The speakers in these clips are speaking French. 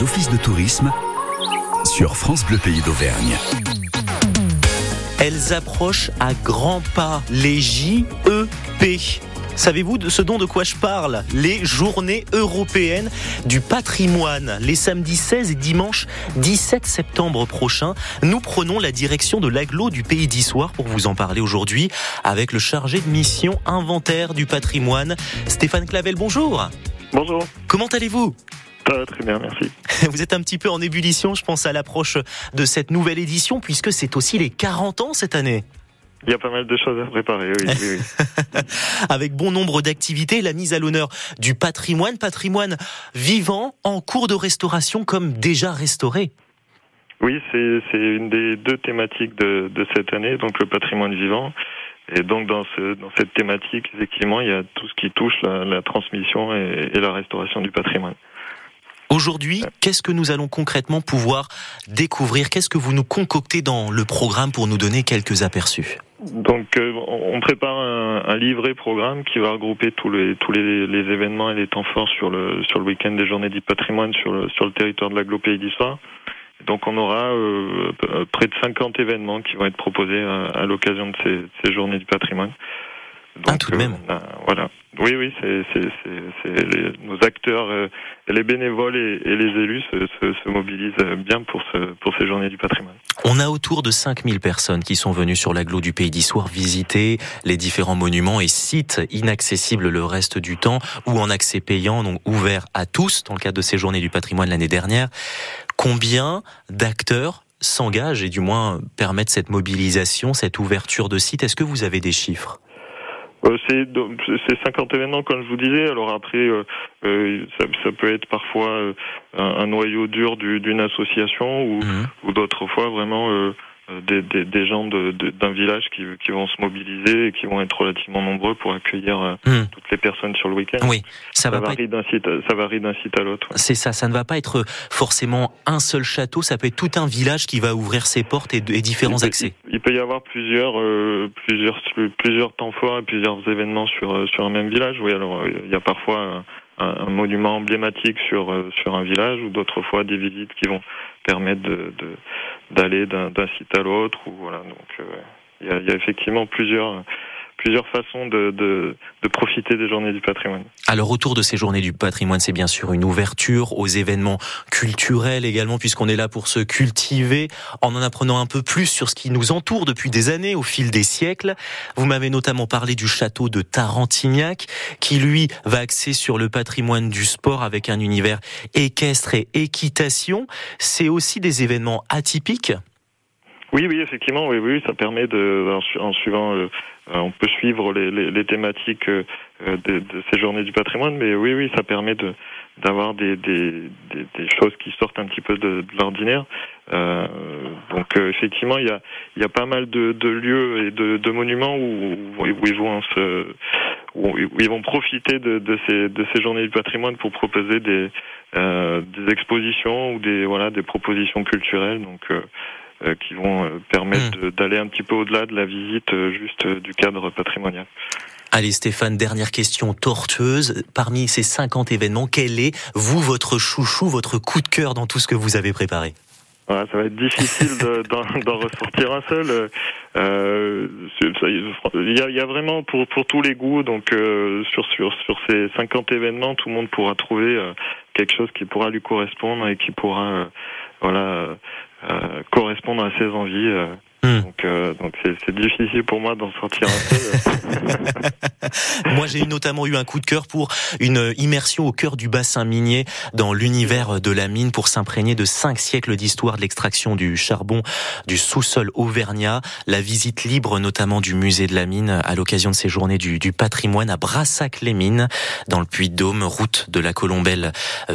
les offices de tourisme sur France Bleu Pays d'Auvergne. Elles approchent à grands pas les JEP. Savez-vous de ce dont de quoi je parle? Les journées européennes du patrimoine. Les samedis 16 et dimanche 17 septembre prochains, nous prenons la direction de l'aglo du Pays d'Issoire pour vous en parler aujourd'hui avec le chargé de mission inventaire du patrimoine, Stéphane Clavel. Bonjour. Bonjour. Comment allez-vous? Très bien, merci. Vous êtes un petit peu en ébullition, je pense, à l'approche de cette nouvelle édition, puisque c'est aussi les 40 ans cette année. Il y a pas mal de choses à préparer, oui. oui, oui. Avec bon nombre d'activités, la mise à l'honneur du patrimoine, patrimoine vivant, en cours de restauration comme déjà restauré. Oui, c'est une des deux thématiques de, de, cette année, donc le patrimoine vivant. Et donc dans, ce, dans cette thématique, effectivement, il y a tout ce qui touche la, la transmission et, et la restauration du patrimoine. Aujourd'hui, qu'est-ce que nous allons concrètement pouvoir découvrir? Qu'est-ce que vous nous concoctez dans le programme pour nous donner quelques aperçus? Donc, euh, on prépare un, livret programme qui va regrouper tous les tous les, événements et les temps forts sur le sur le week-end des Journées du patrimoine sur le sur le territoire de l'Aglo Pays d'Histoire. Donc, on aura euh, près de 50 événements qui vont être proposés à, à l'occasion de ces, Journées du patrimoine. Donc, ah, tout de même. Euh, voilà. Oui, oui, c'est nos acteurs, euh, les bénévoles et, et les élus se, se, se, mobilisent bien pour, ce, pour ces journées du patrimoine. On a autour de 5000 personnes qui sont venues sur l'agglo du Pays d'Issoire visiter les différents monuments et sites inaccessibles le reste du temps ou en accès payant, donc ouverts à tous dans le cadre de ces journées du patrimoine l'année dernière. Combien d'acteurs s'engagent et du moins permettent cette mobilisation, cette ouverture de sites? Est-ce que vous avez des chiffres? euh, c'est 50 événements comme je vous disais. Alors après, euh, euh, ça, ça, peut être parfois euh, un, un, noyau dur d'une association ou, mmh. ou d'autres fois vraiment euh, des, des, des, gens d'un de, village qui, qui, vont se mobiliser et qui vont être relativement nombreux pour accueillir mmh. toutes les personnes sur le week-end. Oui, ça, ça va varie d'un site, ça varie d'un site à l'autre. C'est ça, ça ne va pas être forcément un seul château, ça peut être tout un village qui va ouvrir ses portes et, et différents il peut, accès. Il, il, peut y avoir plusieurs, euh, plusieurs, plusieurs temps forts et plusieurs événements sur sur un même village. Oui, alors il y a parfois un, un monument emblématique sur sur un village ou d'autres fois des visites qui vont permettre de, de d'aller d'un site à l'autre ou voilà. Donc euh, il y, a, y, a, effectivement plusieurs plusieurs façons de, de, de, profiter des journées du patrimoine. Alors autour de ces journées du patrimoine, c'est bien sûr une ouverture aux événements culturels également, puisqu'on est là pour se cultiver, en en apprenant un peu plus sur ce qui nous entoure depuis des années, au fil des siècles. Vous m'avez notamment parlé du château de Tarantignac, qui lui va axer sur le patrimoine du sport avec un univers équestre et équitation. C'est aussi des événements atypiques? Oui, oui, effectivement, oui, oui, ça permet de, en, suivant, euh, on peut suivre les, thématiques euh, de, ces journées du patrimoine, mais oui, oui, ça permet de d'avoir des, choses qui sortent un petit peu de, l'ordinaire. Euh, donc euh, effectivement, il y a, y a pas mal de, de lieux et de, monuments où, où, ils vont profiter de, ces, de ces journées du patrimoine pour proposer des, euh, des expositions ou des voilà des propositions culturelles. Euh, qui vont euh, permettre mmh. d'aller un petit peu au-delà de la visite euh, juste du cadre patrimonial. Allez Stéphane, dernière question tortueuse. Parmi ces 50 événements, quel est, vous, votre chouchou, votre coup de cœur dans tout ce que vous avez préparé? Voilà, ça va être difficile d'en ressortir un seul. Euh, il, y a, il y a vraiment pour, pour tous les goûts, donc euh, sur, sur, sur ces 50 événements, tout le monde pourra trouver euh, quelque chose qui pourra lui correspondre et qui pourra voilà euh, correspondre à ses envies. Euh. Hmm. Donc, euh, donc c'est difficile pour moi d'en sortir un peu. moi, j'ai notamment eu un coup de cœur pour une immersion au cœur du bassin minier dans l'univers de la mine pour s'imprégner de cinq siècles d'histoire de l'extraction du charbon du sous-sol auvergnat. La visite libre, notamment du musée de la mine, à l'occasion de ces journées du, du patrimoine à Brassac-les-Mines, dans le Puy-de-Dôme, route de la Colombelle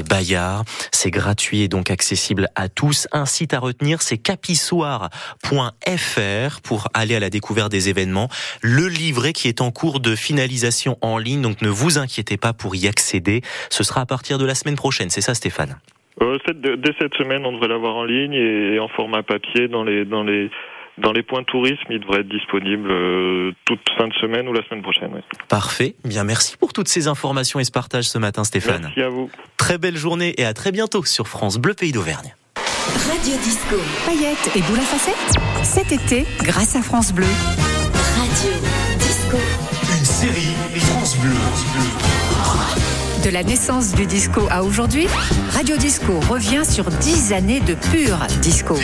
Bayard. C'est gratuit et donc accessible à tous. Un site à retenir, c'est capissoire.fr fr pour aller à la découverte des événements. Le livret qui est en cours de finalisation en ligne, donc ne vous inquiétez pas pour y accéder. Ce sera à partir de la semaine prochaine, c'est ça Stéphane euh, Dès cette semaine, on devrait l'avoir en ligne et en format papier dans les dans les dans les points tourisme, il devrait être disponible toute fin de semaine ou la semaine prochaine. Parfait. Bien, merci pour toutes ces informations et ce partage ce matin, Stéphane. Merci à vous. Très belle journée et à très bientôt sur France Bleu Pays d'Auvergne. Radio Disco. Paillettes et boule à facettes. Cet été, grâce à France Bleu. Radio Disco. Une série France Bleu. De la naissance du disco à aujourd'hui, Radio Disco revient sur 10 années de pur disco.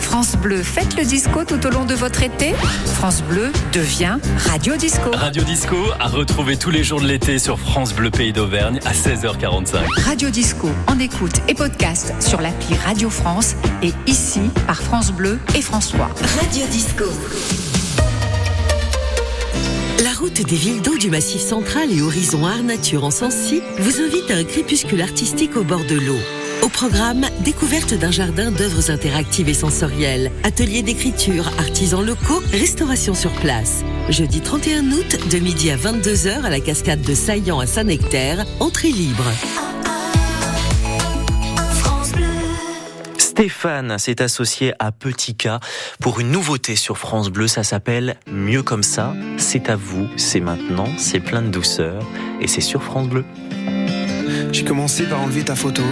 France Bleu, faites le disco tout au long de votre été. France Bleu devient Radio Disco. Radio Disco à retrouver tous les jours de l'été sur France Bleu Pays d'Auvergne à 16h45. Radio Disco en écoute et podcast sur l'appli Radio France et ici par France Bleu et France 3. Radio Disco. La route des villes d'eau du Massif central et Horizon Art Nature en Sancy vous invite à un crépuscule artistique au bord de l'eau. Au programme, découverte d'un jardin d'œuvres interactives et sensorielles, ateliers d'écriture, artisans locaux, restauration sur place. Jeudi 31 août, de midi à 22h à la cascade de Saillant à Saint-Nectaire, entrée libre. Stéphane s'est associé à Petit K pour une nouveauté sur France Bleu. Ça s'appelle Mieux comme ça. C'est à vous, c'est maintenant, c'est plein de douceur et c'est sur France Bleu. J'ai commencé par enlever ta photo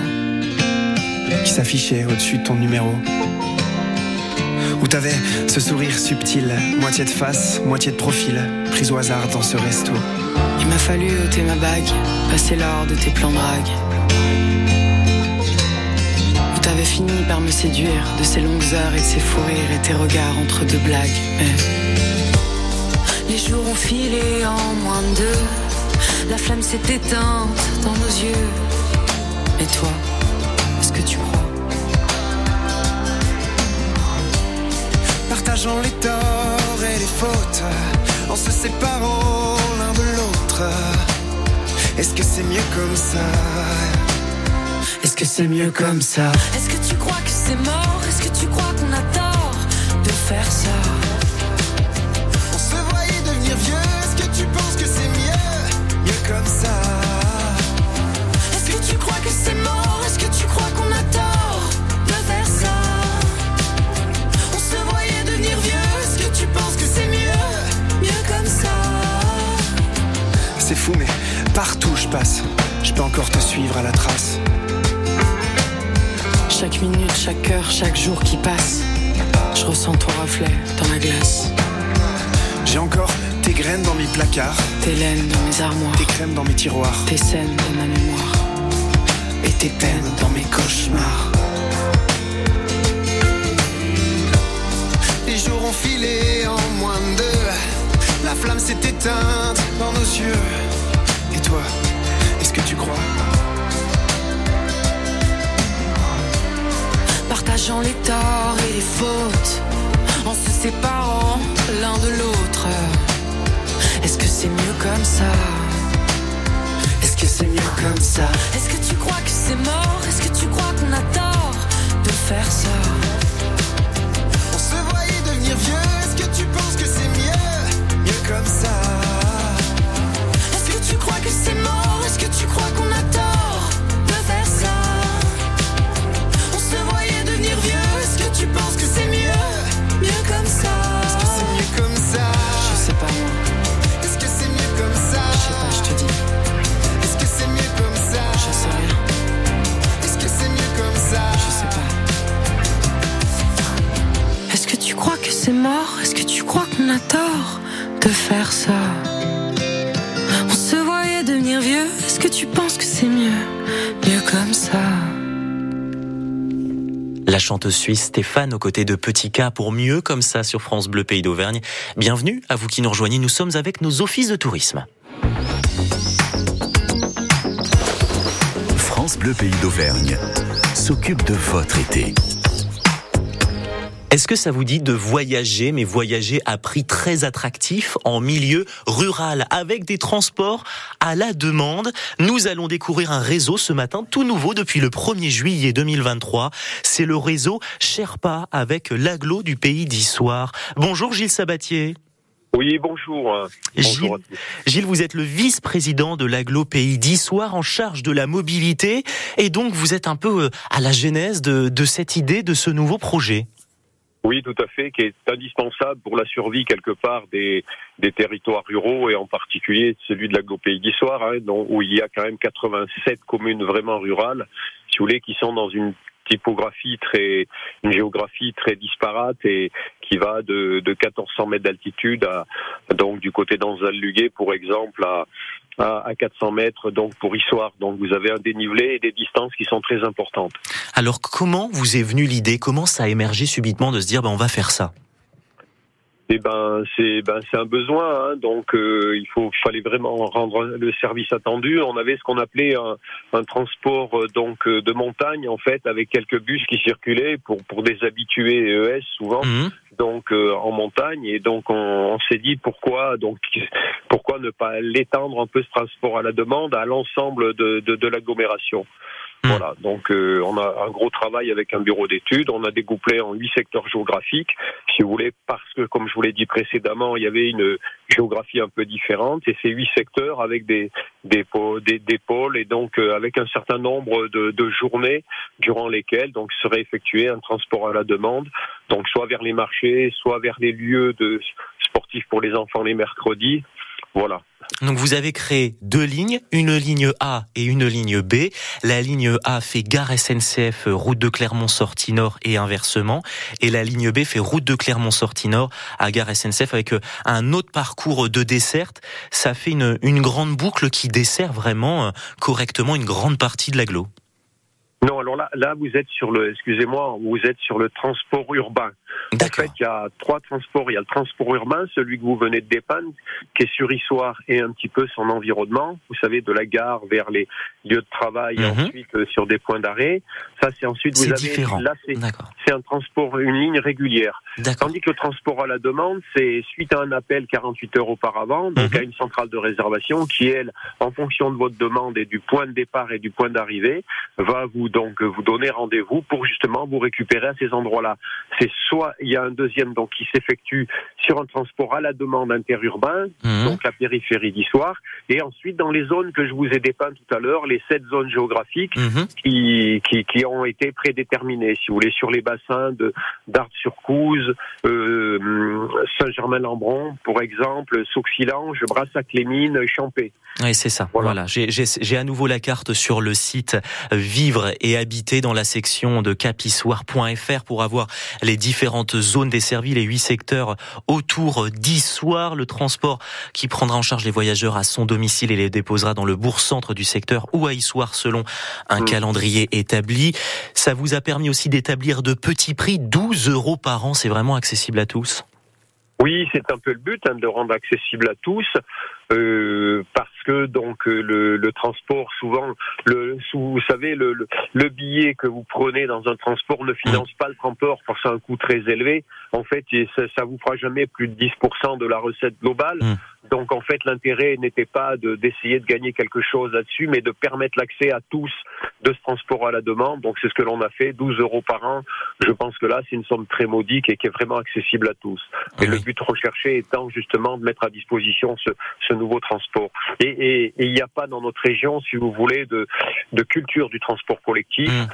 qui s'affichait au-dessus de ton numéro. Où t'avais ce sourire subtil, moitié de face, moitié de profil, prise au hasard dans ce resto. Il m'a fallu ôter ma bague, passer l'or de tes plans drague. Où t'avais fini par me séduire de ces longues heures et de ces fous rires et tes regards entre deux blagues. Les jours ont filé en moins de deux, la flamme s'est éteinte dans nos yeux. Et toi, que tu crois. Partageant les torts et les fautes, en se séparant l'un de l'autre. Est-ce que c'est mieux comme ça? Est-ce que c'est mieux comme ça? Est-ce que tu crois que c'est mort? Est-ce que tu crois qu'on a tort de faire ça? Fou, mais partout je passe, je peux encore te suivre à la trace. Chaque minute, chaque heure, chaque jour qui passe, je ressens ton reflet dans la glace. J'ai encore tes graines dans mes placards, Tes laines dans mes armoires, tes crèmes dans mes tiroirs, tes scènes dans ma mémoire. et tes peines dans mes cauchemars. Les jours ont filé en moins de deux, la flamme s'est éteinte dans nos yeux. Est-ce que tu crois? Partageant les torts et les fautes, en se séparant l'un de l'autre. Est-ce que c'est mieux comme ça? Est-ce que c'est mieux comme ça? Tort de faire ça On se voyait devenir vieux Est-ce que tu penses que c'est mieux? Mieux comme ça La chanteuse suisse Stéphane aux côtés de Petit K pour mieux comme ça sur France Bleu Pays d'Auvergne. Bienvenue à vous qui nous rejoignez. Nous sommes avec nos offices de tourisme. France Bleu Pays d'Auvergne s'occupe de votre été. Est-ce que ça vous dit de voyager, mais voyager à prix très attractif en milieu rural avec des transports à la demande? Nous allons découvrir un réseau ce matin tout nouveau depuis le 1er juillet 2023. C'est le réseau Sherpa avec l'aglo du pays d'Issoire. Bonjour Gilles Sabatier. Oui, bonjour. Gilles, Bonjour tous. Gilles, vous êtes le vice-président de l'Aglo Pays d'Issoire en charge de la mobilité et donc vous êtes un peu euh, à la genèse de, de cette idée, de ce nouveau projet. Oui, tout à fait, qui est indispensable pour la survie quelque part des, des territoires ruraux et en particulier celui de l'Aglo-Pays d'Issoire, hein, où il y a quand même 87 communes vraiment rurales, si vous voulez, qui sont dans une typographie très, une géographie très disparate et qui va de, de 1400 mètres d'altitude à, donc du côté d'Anzal-Luguet, pour exemple, à 400 mètres, donc pour Issoire. Donc vous avez un dénivelé et des distances qui sont très importantes. Alors comment vous est venue l'idée? Comment ça a émergé subitement de se dire ben, on va faire ça? Eh ben, c'est ben c'est un besoin, hein, donc euh, il faut fallait vraiment rendre le service attendu. On avait ce qu'on appelait un, un transport euh, donc euh, de montagne en fait, avec quelques bus qui circulaient pour pour des habitués ES souvent, Mhm. donc euh, en montagne. Et donc on, on s'est dit pourquoi donc pourquoi ne pas l'étendre un peu ce transport à la demande à l'ensemble de de, de l'agglomération. Hmm. Voilà, donc euh, on a un gros travail avec un bureau d'études. On a découplé en huit secteurs géographiques, si vous voulez, parce que, comme je vous l'ai dit précédemment, il y avait une géographie un peu différente. Et ces huit secteurs avec des des, des pôles et donc euh, avec un certain nombre de, de journées durant lesquelles donc serait effectué un transport à la demande, donc soit vers les marchés, soit vers les lieux de sportifs pour les enfants les mercredis. Voilà. Donc vous avez créé deux lignes, une ligne A et une ligne B. La ligne A fait gare SNCF, euh, route de Clermont-Sortie Nord et inversement. Et la ligne B fait route de Clermont-Sortie Nord à gare SNCF avec euh, un autre parcours de desserte. Ça fait une, une grande boucle qui dessert vraiment euh, correctement une grande partie de l'agglo. Non, alors là, là, vous êtes sur le, excusez-moi, vous êtes sur le transport urbain. En fait, il y a trois transports. Il y a le transport urbain, celui que vous venez de dépeindre, qui est sur Issoire et un petit peu son environnement. Vous savez, de la gare vers les lieux de travail et Mhm. ensuite euh, sur des points d'arrêt. Ça, c'est ensuite, vous C'est avez, différent. là, c'est, un transport, une ligne régulière. Tandis que le transport à la demande, c'est suite à un appel 48 heures auparavant, donc Mhm. à une centrale de réservation qui, elle, en fonction de votre demande et du point de départ et du point d'arrivée, va vous donc vous donner rendez-vous pour justement vous récupérer à ces endroits-là. C'est soit il y a un deuxième donc qui s'effectue sur un transport à la demande interurbain, Mhm. donc la périphérie d'Issoire, et ensuite dans les zones que je vous ai dépeintes tout à l'heure, les sept zones géographiques Mhm. qui, qui, qui ont été prédéterminés, si vous voulez, sur les bassins de d'Ardes-sur-Couze, euh, Saint-Germain-Lambron, pour exemple, Sauxilange, Brassac-les-Mines, Champé. Oui, c'est ça. Voilà. Voilà. J'ai- à nouveau la carte sur le site Vivre et habiter dans la section de capissoire.fr pour avoir les différentes zones desservies, les huit secteurs autour d'Issoire, le transport qui prendra en charge les voyageurs à son domicile et les déposera dans le bourg-centre du secteur ou à Issoire selon un Mm. calendrier établi. Ça vous a permis aussi d'établir de petits prix, 12 euros par an, c'est vraiment accessible à tous. Oui, c'est un peu le but hein, de rendre accessible à tous, euh, parce que donc euh, le, le transport, souvent, le, vous savez, le, le, le billet que vous prenez dans un transport ne finance pas le transport, parce que c'est un coût très élevé. En fait, et ça, ça vous fera jamais plus de 10% de la recette globale. Mm. Donc en fait, l'intérêt n'était pas de d'essayer de gagner quelque chose là-dessus, mais de permettre l'accès à tous de ce transport à la demande. Donc c'est ce que l'on a fait, 12 euros par an. Je pense que là, c'est une somme très modique et qui est vraiment accessible à tous. Et le Oui. but recherché étant justement de mettre à disposition ce, ce nouveau transport. Et il n'y a pas dans notre région, si vous voulez, de, culture du transport collectif. Mm.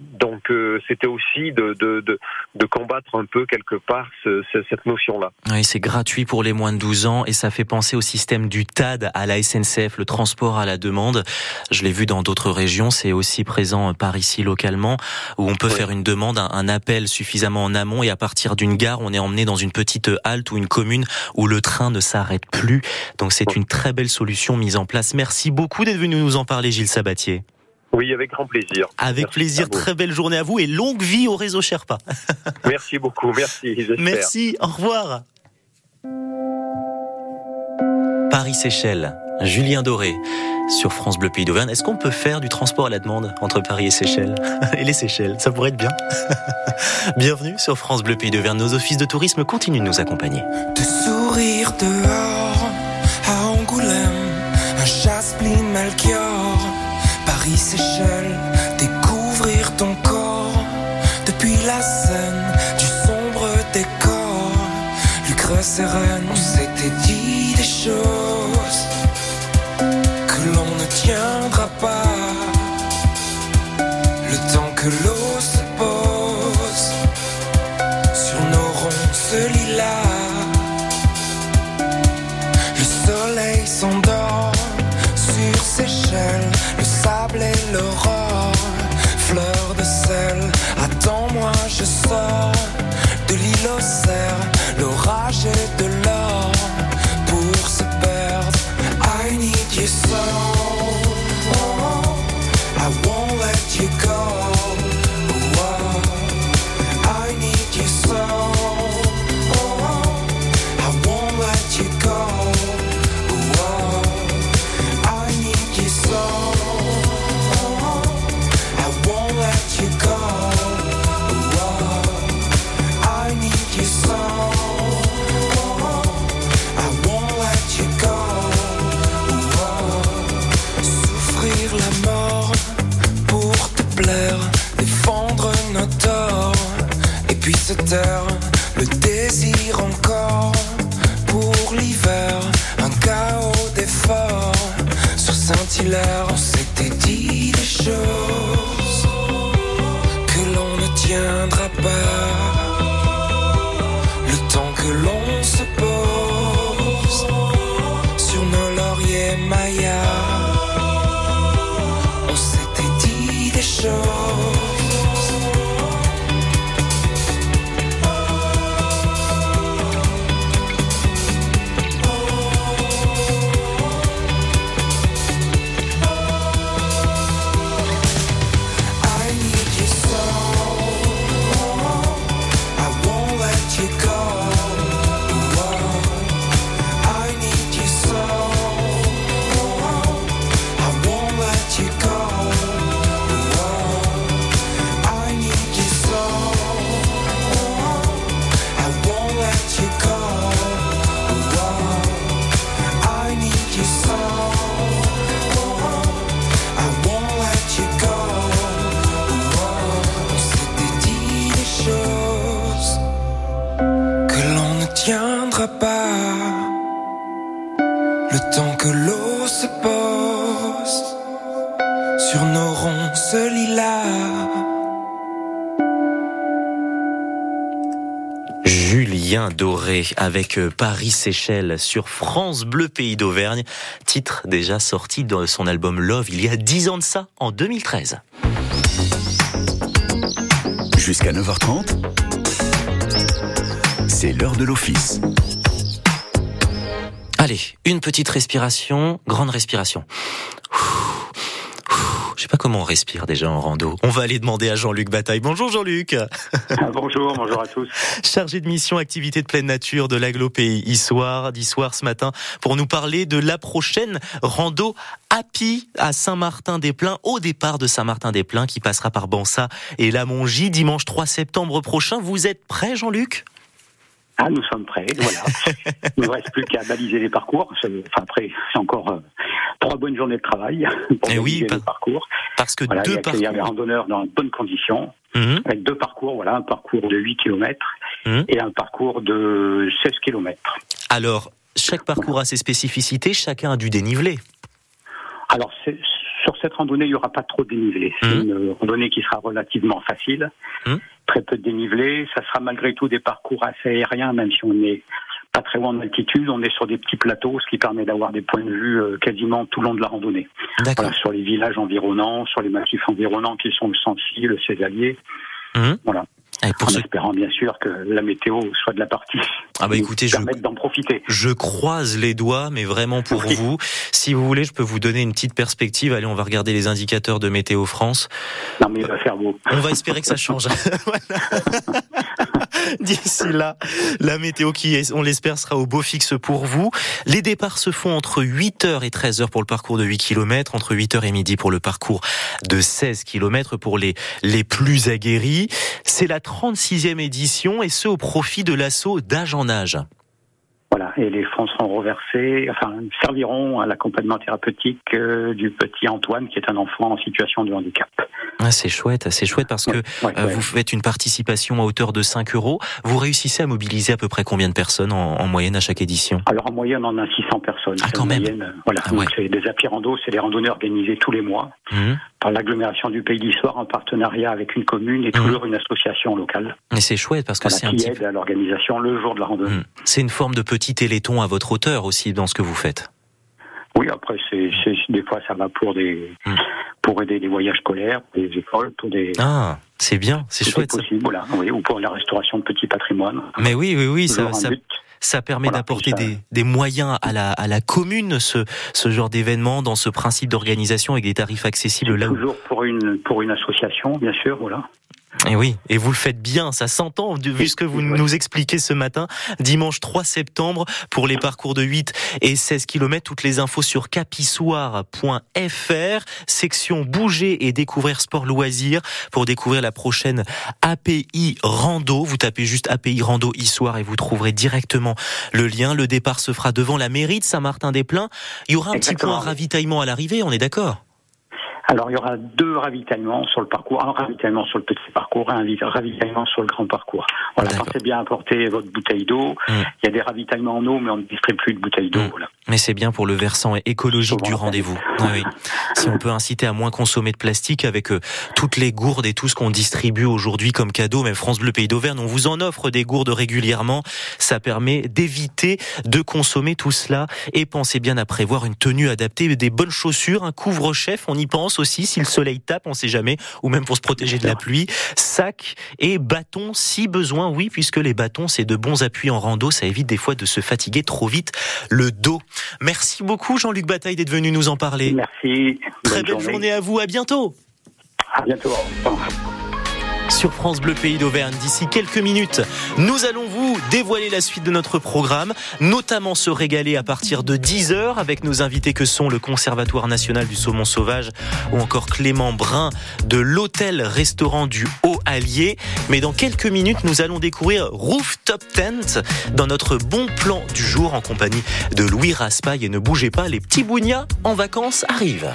Donc euh, c'était aussi de, de, de, de combattre un peu quelque part ce- ce- cette notion-là. Oui, c'est gratuit pour les moins de 12 ans et ça fait penser au système du TAD à la SNCF, le transport à la demande. Je l'ai vu dans d'autres régions, c'est aussi présent par ici localement, où on peut Oui. faire une demande, un, un appel suffisamment en amont et à partir d'une gare, on est emmené dans une petite halte ou une commune où le train ne s'arrête plus. Donc c'est Oui. une très belle solution mise en place. Merci beaucoup d'être venu nous en parler, Gilles Sabatier. Oui, avec grand plaisir. Avec Merci plaisir, très belle journée à vous et longue vie au réseau Sherpa. Merci beaucoup, merci. Merci, au revoir. Paris-Seychelles, Julien Doré sur France Bleu Pays d'Auvergne. Est-ce qu'on peut faire du transport à la demande entre Paris et Seychelles Et les Seychelles, ça pourrait être bien. Bienvenue sur France Bleu Pays d'Auvergne. Nos offices de tourisme continuent de nous accompagner. De sourire dehors à Angoulême, un Jasmin Melchior, Seychelles, découvrir ton corps depuis la scène du sombre décor. Lucre sereine, on s'était choses slow et puis se taire. Le désir encore pour l'hiver, un chaos d'efforts sur Saint-Hilaire. Le temps que l'eau se pose sur nos ronces lilas. Julien Doré avec euh, Paris-Séchelles sur France Bleu Pays d'Auvergne, titre déjà sorti dans son album Love il y a 10 ans de ça, en 2013. Jusqu'à 9h30, c'est l'heure de l'office. Allez, une petite respiration, grande respiration. Je sais pas comment on respire déjà en rando. On va aller demander à Jean-Luc Bataille. Bonjour Jean-Luc. Bonjour, bonjour à tous. Chargé de mission activité de pleine nature de l'Aglo Pays Issoire, d'Issoire ce matin, pour nous parler de la prochaine rando Happy à Saint-Martin-des-Plains, au départ de Saint-Martin-des-Plains, qui passera par Bansa et Lamongie dimanche 3 septembre prochain. Vous êtes prêt Jean-Luc? Ah, nous sommes prêts, voilà. Il ne nous reste plus qu'à baliser les parcours. Enfin, après, c'est encore euh, trois bonnes journées de travail pour Eh oui, baliser pa- les parcours. Parce que Voilà, et deux les parcours. randonneurs dans de bonnes conditions, Mhm. avec deux parcours, voilà, un parcours de 8 km Mhm. et un parcours de 16 km. Alors, chaque parcours a ses spécificités, chacun a du dénivelé. Alors, c'est- sur cette randonnée, il n'y aura pas trop de dénivelé. C'est Mhm. une randonnée qui sera relativement facile, Mhm. très peu de dénivelé. Ça sera malgré tout des parcours assez aériens, même si on n'est pas très loin en altitude. On est sur des petits plateaux, ce qui permet d'avoir des points de vue euh, quasiment tout le long de la randonnée. D'accord. Voilà, sur les villages environnants, sur les massifs environnants qui sont le Sancy, le Césalier. Mhm. Voilà. Et pour en espérant bien sûr que la météo soit de la partie. Ah bah écoutez, je, d'en profiter. je croise les doigts, mais vraiment pour Oui. vous. Si vous voulez, je peux vous donner une petite perspective. Allez, on va regarder les indicateurs de Météo France. Non mais il va faire beau. On va espérer que ça change. Voilà. D'ici là, la météo qui, on l'espère, sera au beau fixe pour vous. Les départs se font entre 8h et 13h pour le parcours de 8 km, entre 8h et midi pour le parcours de 16 km pour les, les plus aguerris. C'est la 36e édition et ce au profit de l'assaut d'âge en âge. Voilà, et les fonds seront reversés, enfin serviront à l'accompagnement thérapeutique euh, du petit Antoine, qui est un enfant en situation de handicap. Ah, c'est chouette, c'est chouette parce que Ouais, euh, ouais. vous faites une participation à hauteur de 5 euros. Vous réussissez à mobiliser à peu près combien de personnes en, en moyenne à chaque édition? Alors en moyenne, on a 600 personnes. Ah, quand même. moyenne, voilà. Ah, c'est des applis rando, c'est des randonnées organisées tous les mois Mhm. Par l'agglomération du Pays d'Histoire en partenariat avec une commune et toujours une association locale Mais c'est chouette parce que voilà, c'est un qui petit aide à l'organisation le jour de la randonnée. Mhm. C'est une forme de petit téléthon à votre hauteur aussi dans ce que vous faites. Oui, après, c'est, des fois, ça va pour des, Mm. pour aider des voyages scolaires, des écoles, pour des. Ah, c'est bien, c'est chouette. possible, voilà. Oui, ou pour la restauration de petits patrimoines. Mais oui, oui, oui, ça, ça, but. Ça permet Voilà, d'apporter des, des moyens à la, à la commune, ce, ce genre d'événement, dans ce principe d'organisation avec des tarifs accessibles là où. Toujours pour une, pour une association, bien sûr, voilà. Et oui, et vous le faites bien, ça s'entend, vu ce que vous nous expliquez ce matin, dimanche 3 septembre, pour les parcours de 8 et 16 km, toutes les infos sur capissoire.fr, section bouger et découvrir sport loisirs, pour découvrir la prochaine API Rando, vous tapez juste API Rando Issoire et vous trouverez directement le lien, le départ se fera devant la mairie de Saint-Martin-des-Plains, il y aura un petit Exactement. point ravitaillement à l'arrivée, on est d'accord? Alors, il y aura deux ravitaillements sur le parcours. Un ravitaillement sur le petit parcours et un vi- ravitaillement sur le grand parcours. Voilà, pensez bien à apporter votre bouteille d'eau. Mm. Il y a des ravitaillements en eau, mais on ne distribue plus de bouteilles d'eau, Mm. voilà. Mais c'est bien pour le versant écologique du rendez-vous. Ah oui. Si on peut inciter à moins consommer de plastique avec euh, toutes les gourdes et tout ce qu'on distribue aujourd'hui comme cadeau, même France Bleu Pays d'Auvergne, on vous en offre des gourdes régulièrement. Ça permet d'éviter de consommer tout cela et pensez bien à prévoir une tenue adaptée, des bonnes chaussures, un couvre-chef, on y pense aussi si le soleil tape, on sait jamais, ou même pour se protéger de la pluie, sac et bâton si besoin, oui, puisque les bâtons c'est de bons appuis en rando, ça évite des fois de se fatiguer trop vite le dos. Merci beaucoup Jean-Luc Bataille d'être venu nous en parler. Merci. Très Bonne belle journée à vous, à bientôt À bientôt. Sur France Bleu Pays d'Auvergne. D'ici quelques minutes, nous allons vous dévoiler la suite de notre programme, notamment se régaler à partir de 10h avec nos invités que sont le Conservatoire national du saumon sauvage ou encore Clément Brun de l'hôtel-restaurant du Haut-Allier. Mais dans quelques minutes, nous allons découvrir Rooftop Tent dans notre bon plan du jour en compagnie de Louis Raspail. Et ne bougez pas, les petits bougnats en vacances arrivent.